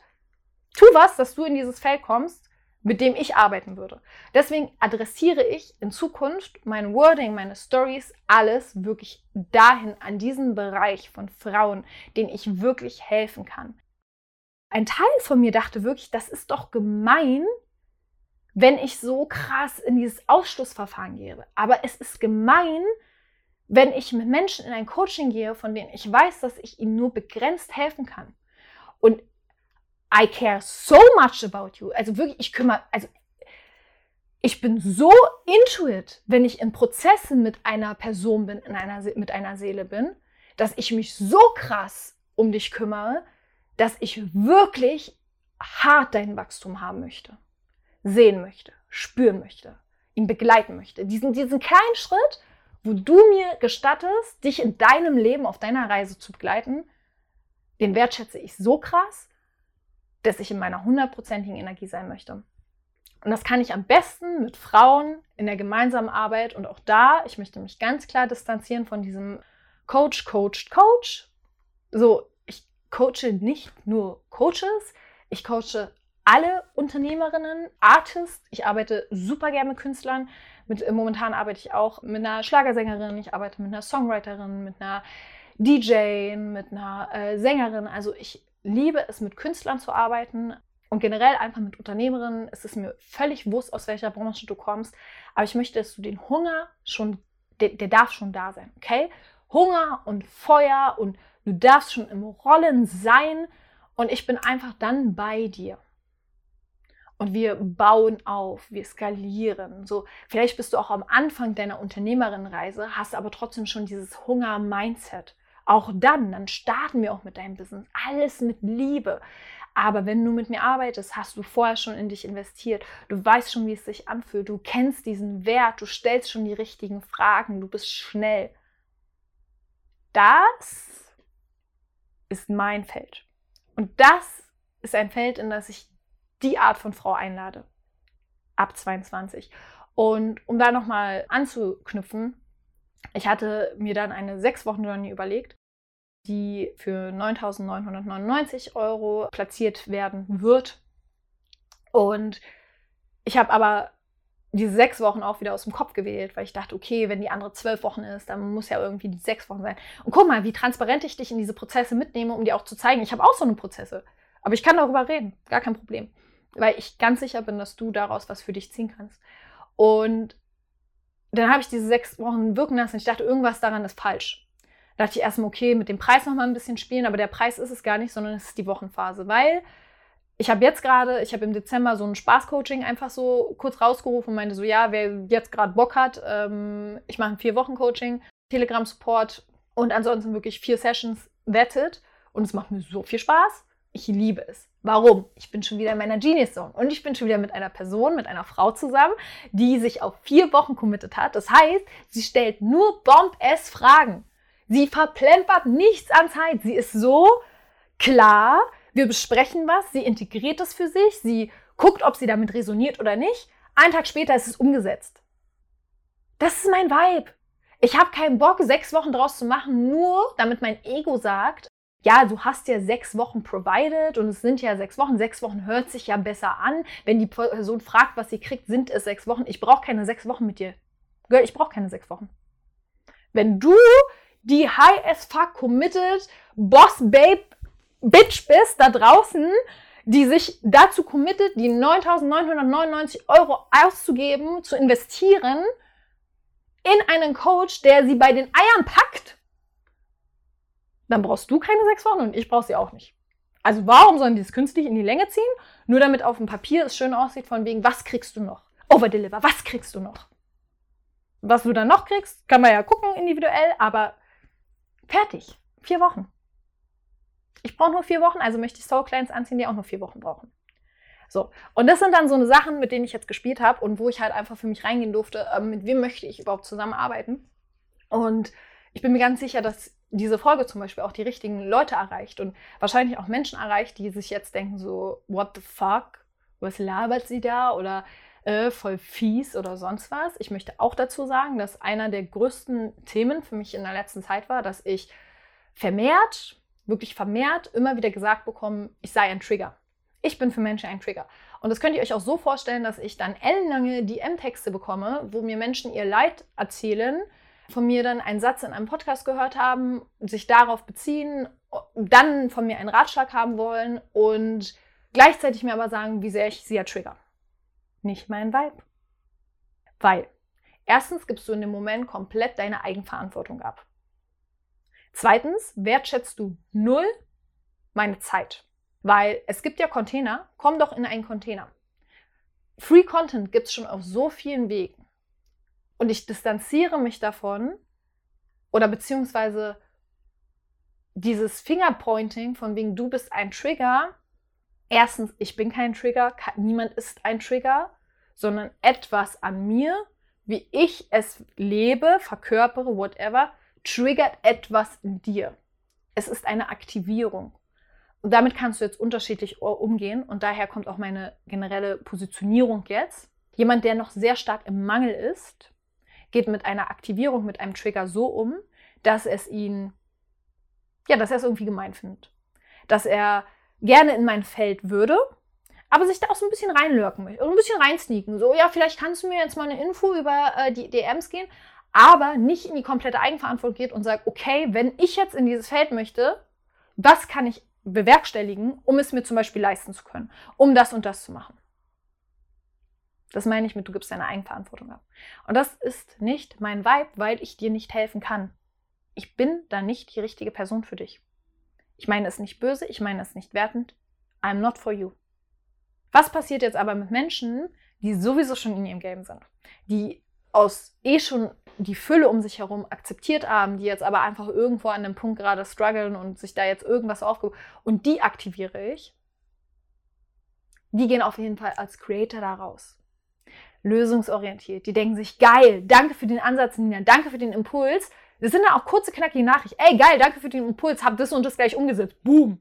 Tu was, dass du in dieses Feld kommst mit dem ich arbeiten würde. Deswegen adressiere ich in Zukunft mein Wording, meine Stories, alles wirklich dahin, an diesen Bereich von Frauen, denen ich wirklich helfen kann. Ein Teil von mir dachte wirklich, das ist doch gemein, wenn ich so krass in dieses Ausschlussverfahren gehe. Aber es ist gemein, wenn ich mit Menschen in ein Coaching gehe, von denen ich weiß, dass ich ihnen nur begrenzt helfen kann. Und I care so much about you. Also wirklich, ich kümmere, also ich bin so into it, wenn ich in Prozessen mit einer Person bin, in einer, mit einer Seele bin, dass ich mich so krass um dich kümmere, dass ich wirklich hart dein Wachstum haben möchte, sehen möchte, spüren möchte, ihn begleiten möchte. Diesen, diesen kleinen Schritt, wo du mir gestattest, dich in deinem Leben auf deiner Reise zu begleiten, den wertschätze ich so krass dass ich in meiner hundertprozentigen Energie sein möchte. Und das kann ich am besten mit Frauen in der gemeinsamen Arbeit. Und auch da, ich möchte mich ganz klar distanzieren von diesem Coach, Coach, Coach. So, ich coache nicht nur Coaches, ich coache alle Unternehmerinnen, Artists. Ich arbeite super gerne mit Künstlern. Mit, momentan arbeite ich auch mit einer Schlagersängerin, ich arbeite mit einer Songwriterin, mit einer DJ, mit einer äh, Sängerin. Also ich liebe es, mit Künstlern zu arbeiten und generell einfach mit Unternehmerinnen. Es ist mir völlig wurscht, aus welcher Branche du kommst, aber ich möchte, dass du den Hunger schon, der, der darf schon da sein, okay? Hunger und Feuer und du darfst schon im Rollen sein und ich bin einfach dann bei dir. Und wir bauen auf, wir skalieren. So, vielleicht bist du auch am Anfang deiner Unternehmerinnenreise, hast aber trotzdem schon dieses Hunger-Mindset auch dann, dann starten wir auch mit deinem Business. Alles mit Liebe. Aber wenn du mit mir arbeitest, hast du vorher schon in dich investiert. Du weißt schon, wie es sich anfühlt. Du kennst diesen Wert. Du stellst schon die richtigen Fragen. Du bist schnell. Das ist mein Feld. Und das ist ein Feld, in das ich die Art von Frau einlade. Ab 22. Und um da nochmal anzuknüpfen, ich hatte mir dann eine sechs Wochen Journey überlegt, die für 9.999 Euro platziert werden wird. Und ich habe aber diese sechs Wochen auch wieder aus dem Kopf gewählt, weil ich dachte, okay, wenn die andere zwölf Wochen ist, dann muss ja irgendwie die sechs Wochen sein. Und guck mal, wie transparent ich dich in diese Prozesse mitnehme, um dir auch zu zeigen, ich habe auch so eine Prozesse. Aber ich kann darüber reden, gar kein Problem. Weil ich ganz sicher bin, dass du daraus was für dich ziehen kannst. Und dann habe ich diese sechs Wochen wirken lassen. Ich dachte, irgendwas daran ist falsch. Da dachte ich erstmal, okay, mit dem Preis noch mal ein bisschen spielen, aber der Preis ist es gar nicht, sondern es ist die Wochenphase, weil ich habe jetzt gerade, ich habe im Dezember so ein Spaßcoaching einfach so kurz rausgerufen und meinte so, ja, wer jetzt gerade Bock hat, ähm, ich mache ein Vier-Wochen-Coaching, Telegram-Support und ansonsten wirklich vier Sessions wettet und es macht mir so viel Spaß. Ich liebe es. Warum? Ich bin schon wieder in meiner Genius Zone und ich bin schon wieder mit einer Person, mit einer Frau zusammen, die sich auf vier Wochen committed hat. Das heißt, sie stellt nur Bomb-S Fragen. Sie verplempert nichts an Zeit. Sie ist so klar, wir besprechen was, sie integriert es für sich, sie guckt, ob sie damit resoniert oder nicht. Einen Tag später ist es umgesetzt. Das ist mein Vibe. Ich habe keinen Bock, sechs Wochen draus zu machen, nur damit mein Ego sagt, ja, du hast ja sechs Wochen provided und es sind ja sechs Wochen. Sechs Wochen hört sich ja besser an. Wenn die Person fragt, was sie kriegt, sind es sechs Wochen. Ich brauche keine sechs Wochen mit dir. Girl, ich brauche keine sechs Wochen. Wenn du die high as fuck committed Boss Babe Bitch bist da draußen, die sich dazu committet, die 9.999 Euro auszugeben, zu investieren in einen Coach, der sie bei den Eiern packt, dann brauchst du keine sechs Wochen und ich brauche sie auch nicht. Also warum sollen die es künstlich in die Länge ziehen? Nur damit auf dem Papier es schön aussieht, von wegen, was kriegst du noch? Overdeliver, was kriegst du noch? Was du dann noch kriegst, kann man ja gucken individuell, aber fertig. Vier Wochen. Ich brauche nur vier Wochen, also möchte ich Soul Clients anziehen, die auch nur vier Wochen brauchen. So, und das sind dann so eine Sachen, mit denen ich jetzt gespielt habe und wo ich halt einfach für mich reingehen durfte, ähm, mit wem möchte ich überhaupt zusammenarbeiten. Und ich bin mir ganz sicher, dass diese Folge zum Beispiel auch die richtigen Leute erreicht und wahrscheinlich auch Menschen erreicht, die sich jetzt denken so, what the fuck, was labert sie da oder äh, voll fies oder sonst was. Ich möchte auch dazu sagen, dass einer der größten Themen für mich in der letzten Zeit war, dass ich vermehrt wirklich vermehrt immer wieder gesagt bekommen, ich sei ein Trigger. Ich bin für Menschen ein Trigger. Und das könnt ihr euch auch so vorstellen, dass ich dann ellenlange DM-Texte bekomme, wo mir Menschen ihr Leid erzählen, von mir dann einen Satz in einem Podcast gehört haben, sich darauf beziehen, dann von mir einen Ratschlag haben wollen und gleichzeitig mir aber sagen, wie sehr ich sie ja trigger. Nicht mein Vibe. Weil erstens gibst du in dem Moment komplett deine Eigenverantwortung ab. Zweitens, wertschätzt du null meine Zeit. Weil es gibt ja Container, komm doch in einen Container. Free Content gibt es schon auf so vielen Wegen. Und ich distanziere mich davon oder beziehungsweise dieses Fingerpointing von wegen du bist ein Trigger. Erstens, ich bin kein Trigger, niemand ist ein Trigger, sondern etwas an mir, wie ich es lebe, verkörpere, whatever, triggert etwas in dir. Es ist eine Aktivierung. Und damit kannst du jetzt unterschiedlich umgehen und daher kommt auch meine generelle Positionierung jetzt. Jemand, der noch sehr stark im Mangel ist, geht mit einer Aktivierung, mit einem Trigger so um, dass es ihn, ja, dass er es irgendwie gemein findet. Dass er gerne in mein Feld würde, aber sich da auch so ein bisschen reinlurken möchte, ein bisschen reinsneaken. So, ja, vielleicht kannst du mir jetzt mal eine Info über äh, die DMs gehen, aber nicht in die komplette Eigenverantwortung geht und sagt, okay, wenn ich jetzt in dieses Feld möchte, was kann ich bewerkstelligen, um es mir zum Beispiel leisten zu können, um das und das zu machen. Das meine ich mit, du gibst deine Eigenverantwortung ab. Und das ist nicht mein Vibe, weil ich dir nicht helfen kann. Ich bin da nicht die richtige Person für dich. Ich meine es nicht böse, ich meine es nicht wertend. I'm not for you. Was passiert jetzt aber mit Menschen, die sowieso schon in ihrem Game sind, die aus eh schon die Fülle um sich herum akzeptiert haben, die jetzt aber einfach irgendwo an dem Punkt gerade strugglen und sich da jetzt irgendwas aufgebaut und die aktiviere ich, die gehen auf jeden Fall als Creator da raus. Lösungsorientiert. Die denken sich, geil, danke für den Ansatz, Nina, danke für den Impuls. Das sind dann auch kurze, knackige Nachrichten. Ey, geil, danke für den Impuls, hab das und das gleich umgesetzt. Boom.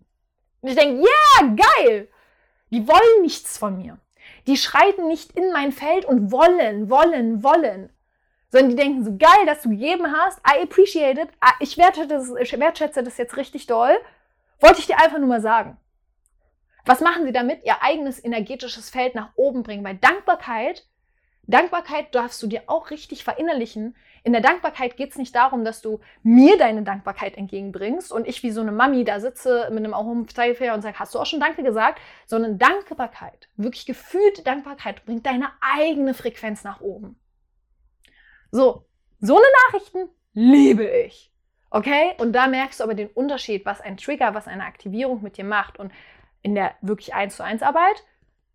Und ich denke, ja, yeah, geil. Die wollen nichts von mir. Die schreiten nicht in mein Feld und wollen, wollen, wollen. Sondern die denken so, geil, dass du gegeben hast. I appreciate it. Ah, ich wertschätze das, ich wertschätze das jetzt richtig doll. Wollte ich dir einfach nur mal sagen. Was machen sie damit? Ihr eigenes energetisches Feld nach oben bringen. Weil Dankbarkeit, Dankbarkeit darfst du dir auch richtig verinnerlichen. In der Dankbarkeit geht es nicht darum, dass du mir deine Dankbarkeit entgegenbringst und ich wie so eine Mami da sitze mit einem Zeigefinger und sage, hast du auch schon Danke gesagt? Sondern Dankbarkeit, wirklich gefühlte Dankbarkeit, bringt deine eigene Frequenz nach oben. So, so eine Nachrichten liebe ich. Okay? Und da merkst du aber den Unterschied, was ein Trigger, was eine Aktivierung mit dir macht. Und in der wirklich 1 zu 1 Arbeit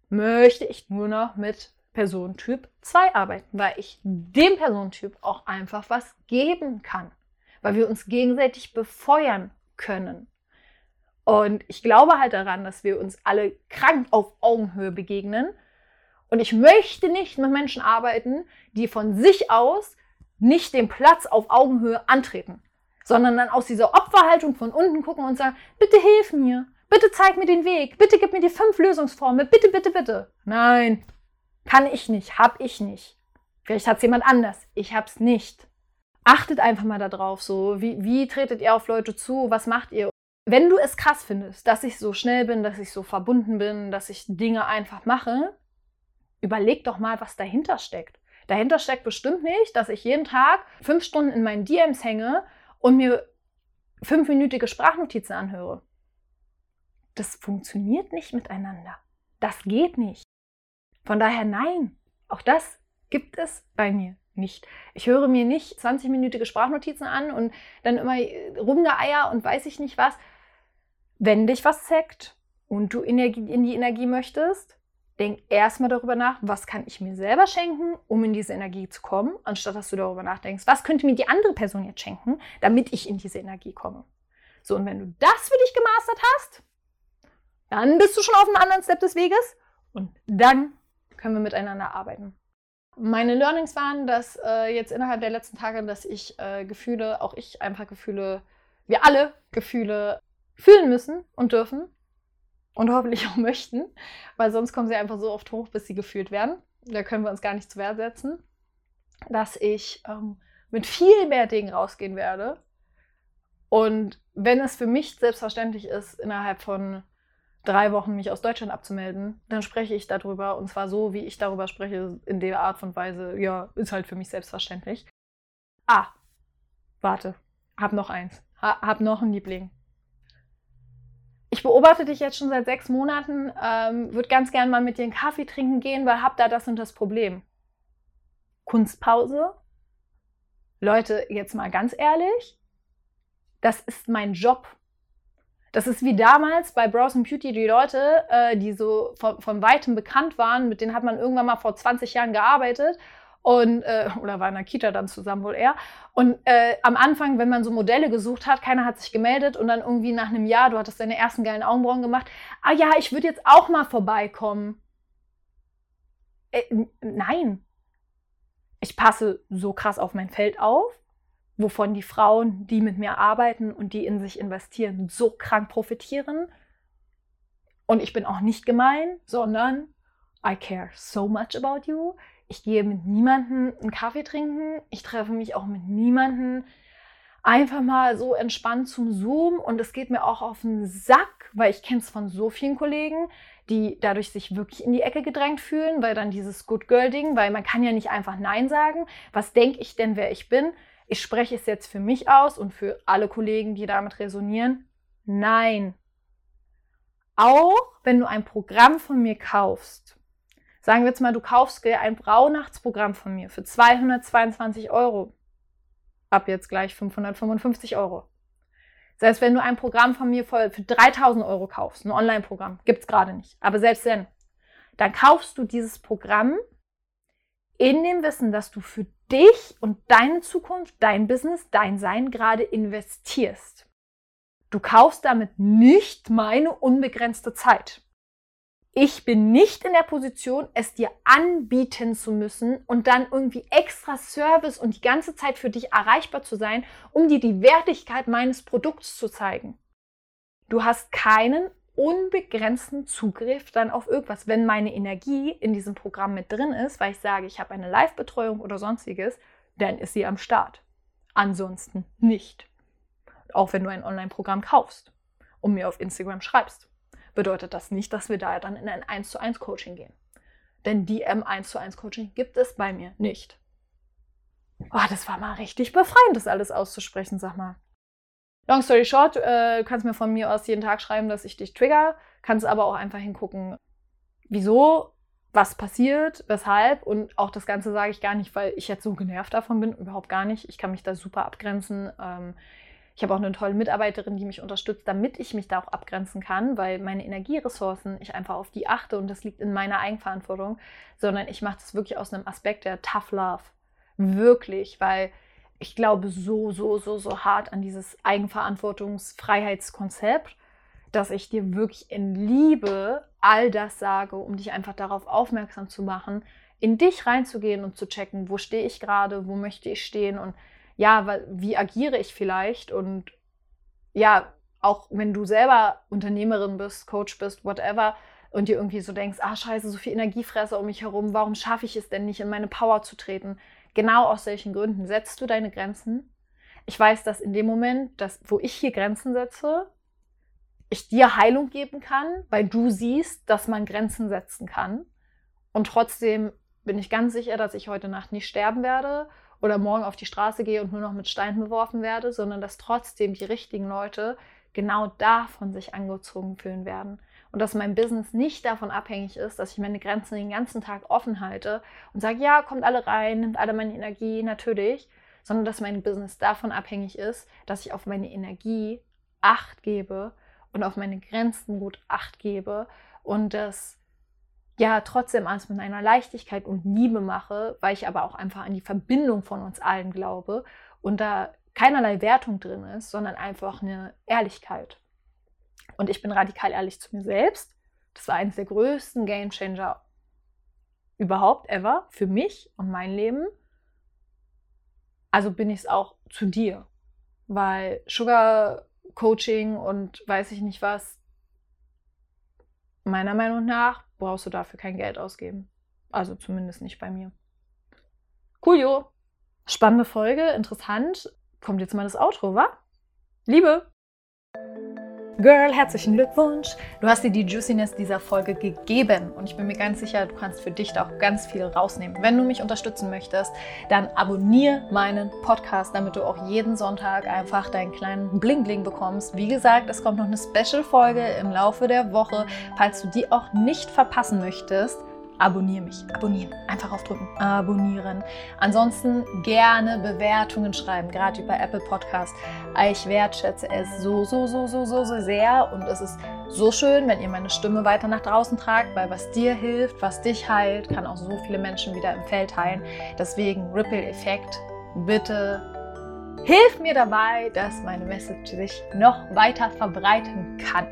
möchte ich nur noch mit Personentyp 2 arbeiten, weil ich dem Personentyp auch einfach was geben kann, weil wir uns gegenseitig befeuern können. Und ich glaube halt daran, dass wir uns alle krank auf Augenhöhe begegnen. Und ich möchte nicht mit Menschen arbeiten, die von sich aus nicht den Platz auf Augenhöhe antreten, sondern dann aus dieser Opferhaltung von unten gucken und sagen, bitte hilf mir, Bitte zeig mir den Weg. Bitte gib mir die fünf Lösungsformeln. Bitte, bitte, bitte. Nein, kann ich nicht, hab ich nicht. Vielleicht hat es jemand anders. Ich hab's nicht. Achtet einfach mal darauf, so wie, wie tretet ihr auf Leute zu? Was macht ihr? Wenn du es krass findest, dass ich so schnell bin, dass ich so verbunden bin, dass ich Dinge einfach mache, überleg doch mal, was dahinter steckt. Dahinter steckt bestimmt nicht, dass ich jeden Tag fünf Stunden in meinen DMs hänge und mir fünfminütige Sprachnotizen anhöre das funktioniert nicht miteinander. Das geht nicht. Von daher nein, auch das gibt es bei mir nicht. Ich höre mir nicht 20-minütige Sprachnotizen an und dann immer rumgeeier und weiß ich nicht was. Wenn dich was zeckt und du in die Energie möchtest, denk erstmal darüber nach, was kann ich mir selber schenken, um in diese Energie zu kommen, anstatt dass du darüber nachdenkst, was könnte mir die andere Person jetzt schenken, damit ich in diese Energie komme. So, und wenn du das für dich gemastert hast, dann bist du schon auf einem anderen Step des Weges und dann können wir miteinander arbeiten. Meine Learnings waren, dass äh, jetzt innerhalb der letzten Tage, dass ich äh, Gefühle, auch ich einfach Gefühle, wir alle Gefühle fühlen müssen und dürfen und hoffentlich auch möchten, weil sonst kommen sie einfach so oft hoch, bis sie gefühlt werden. Da können wir uns gar nicht zu Wehr setzen. Dass ich ähm, mit viel mehr Dingen rausgehen werde. Und wenn es für mich selbstverständlich ist, innerhalb von drei Wochen mich aus Deutschland abzumelden, dann spreche ich darüber und zwar so, wie ich darüber spreche, in der Art und Weise, ja, ist halt für mich selbstverständlich. Ah, warte, hab noch eins, ha, hab noch einen Liebling. Ich beobachte dich jetzt schon seit sechs Monaten, ähm, würde ganz gern mal mit dir einen Kaffee trinken gehen, weil hab da das und das Problem. Kunstpause? Leute, jetzt mal ganz ehrlich, das ist mein Job. Das ist wie damals bei Browse Beauty, die Leute, äh, die so von, von weitem bekannt waren, mit denen hat man irgendwann mal vor 20 Jahren gearbeitet und äh, oder war in der Kita dann zusammen wohl eher. Und äh, am Anfang, wenn man so Modelle gesucht hat, keiner hat sich gemeldet und dann irgendwie nach einem Jahr, du hattest deine ersten geilen Augenbrauen gemacht, ah ja, ich würde jetzt auch mal vorbeikommen. Äh, nein. Ich passe so krass auf mein Feld auf wovon die Frauen, die mit mir arbeiten und die in sich investieren, so krank profitieren. Und ich bin auch nicht gemein, sondern I care so much about you. Ich gehe mit niemandem einen Kaffee trinken. Ich treffe mich auch mit niemandem einfach mal so entspannt zum Zoom. Und es geht mir auch auf den Sack, weil ich kenne es von so vielen Kollegen, die dadurch sich wirklich in die Ecke gedrängt fühlen, weil dann dieses Good Girl-Ding, weil man kann ja nicht einfach Nein sagen. Was denke ich denn, wer ich bin? Ich spreche es jetzt für mich aus und für alle Kollegen, die damit resonieren. Nein. Auch wenn du ein Programm von mir kaufst, sagen wir jetzt mal, du kaufst ein Braunachtsprogramm von mir für 222 Euro, ab jetzt gleich 555 Euro. Heißt, wenn du ein Programm von mir für 3000 Euro kaufst, ein Online-Programm, gibt es gerade nicht, aber selbst wenn, dann kaufst du dieses Programm in dem Wissen, dass du für dich und deine Zukunft, dein Business, dein Sein gerade investierst. Du kaufst damit nicht meine unbegrenzte Zeit. Ich bin nicht in der Position, es dir anbieten zu müssen und dann irgendwie extra Service und die ganze Zeit für dich erreichbar zu sein, um dir die Wertigkeit meines Produkts zu zeigen. Du hast keinen unbegrenzten Zugriff dann auf irgendwas. Wenn meine Energie in diesem Programm mit drin ist, weil ich sage, ich habe eine Live-Betreuung oder sonstiges, dann ist sie am Start. Ansonsten nicht. Auch wenn du ein Online-Programm kaufst und mir auf Instagram schreibst, bedeutet das nicht, dass wir da dann in ein 1 zu 1 Coaching gehen. Denn die M1 zu 1 Coaching gibt es bei mir nicht. Oh, das war mal richtig befreiend, das alles auszusprechen, sag mal. Long story short, äh, kannst mir von mir aus jeden Tag schreiben, dass ich dich trigger, kannst aber auch einfach hingucken, wieso, was passiert, weshalb und auch das Ganze sage ich gar nicht, weil ich jetzt so genervt davon bin, überhaupt gar nicht. Ich kann mich da super abgrenzen. Ähm, ich habe auch eine tolle Mitarbeiterin, die mich unterstützt, damit ich mich da auch abgrenzen kann, weil meine Energieressourcen, ich einfach auf die achte und das liegt in meiner Eigenverantwortung, sondern ich mache das wirklich aus einem Aspekt der Tough Love. Wirklich, weil ich glaube so, so, so, so hart an dieses Eigenverantwortungsfreiheitskonzept, dass ich dir wirklich in Liebe all das sage, um dich einfach darauf aufmerksam zu machen, in dich reinzugehen und zu checken, wo stehe ich gerade, wo möchte ich stehen und ja, wie agiere ich vielleicht und ja, auch wenn du selber Unternehmerin bist, Coach bist, whatever, und dir irgendwie so denkst, ah scheiße, so viel Energiefresser um mich herum, warum schaffe ich es denn nicht, in meine Power zu treten? Genau aus solchen Gründen setzt du deine Grenzen. Ich weiß, dass in dem Moment, dass, wo ich hier Grenzen setze, ich dir Heilung geben kann, weil du siehst, dass man Grenzen setzen kann. Und trotzdem bin ich ganz sicher, dass ich heute Nacht nicht sterben werde oder morgen auf die Straße gehe und nur noch mit Steinen beworfen werde, sondern dass trotzdem die richtigen Leute genau davon sich angezogen fühlen werden und dass mein Business nicht davon abhängig ist, dass ich meine Grenzen den ganzen Tag offen halte und sage, ja, kommt alle rein, nimmt alle meine Energie, natürlich, sondern dass mein Business davon abhängig ist, dass ich auf meine Energie Acht gebe und auf meine Grenzen gut Acht gebe und das ja trotzdem alles mit einer Leichtigkeit und Liebe mache, weil ich aber auch einfach an die Verbindung von uns allen glaube und da keinerlei Wertung drin ist, sondern einfach eine Ehrlichkeit. Und ich bin radikal ehrlich zu mir selbst. Das war eines der größten Game Changer überhaupt ever für mich und mein Leben. Also bin ich es auch zu dir. Weil Sugar Coaching und weiß ich nicht was, meiner Meinung nach brauchst du dafür kein Geld ausgeben. Also zumindest nicht bei mir. Cool, jo. Spannende Folge, interessant. Kommt jetzt mal das Outro, wa? Liebe! Girl, herzlichen Glückwunsch. Du hast dir die Juiciness dieser Folge gegeben und ich bin mir ganz sicher, du kannst für dich da auch ganz viel rausnehmen. Wenn du mich unterstützen möchtest, dann abonniere meinen Podcast, damit du auch jeden Sonntag einfach deinen kleinen Bling Bling bekommst. Wie gesagt, es kommt noch eine Special-Folge im Laufe der Woche. Falls du die auch nicht verpassen möchtest, abonniere mich. Abonnieren. Einfach aufdrücken. Abonnieren. Ansonsten gerne Bewertungen schreiben, gerade über Apple Podcast. Ich wertschätze es so, so, so, so, so, so sehr. Und es ist so schön, wenn ihr meine Stimme weiter nach draußen tragt, weil was dir hilft, was dich heilt, kann auch so viele Menschen wieder im Feld heilen. Deswegen Ripple-Effekt. Bitte hilf mir dabei, dass meine Message sich noch weiter verbreiten kann.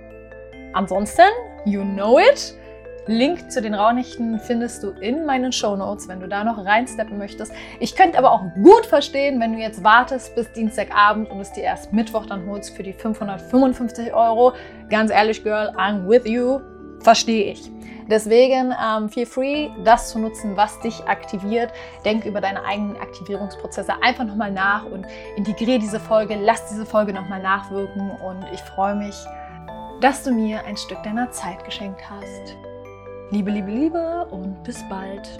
Ansonsten, you know it. Link zu den Raunichten findest du in meinen Show Notes, wenn du da noch reinsteppen möchtest. Ich könnte aber auch gut verstehen, wenn du jetzt wartest bis Dienstagabend und es dir erst Mittwoch dann holst für die 555 Euro. Ganz ehrlich, Girl, I'm with you. Verstehe ich. Deswegen ähm, feel free, das zu nutzen, was dich aktiviert. Denk über deine eigenen Aktivierungsprozesse einfach nochmal nach und integriere diese Folge, lass diese Folge nochmal nachwirken und ich freue mich, dass du mir ein Stück deiner Zeit geschenkt hast. Liebe, liebe, liebe und bis bald.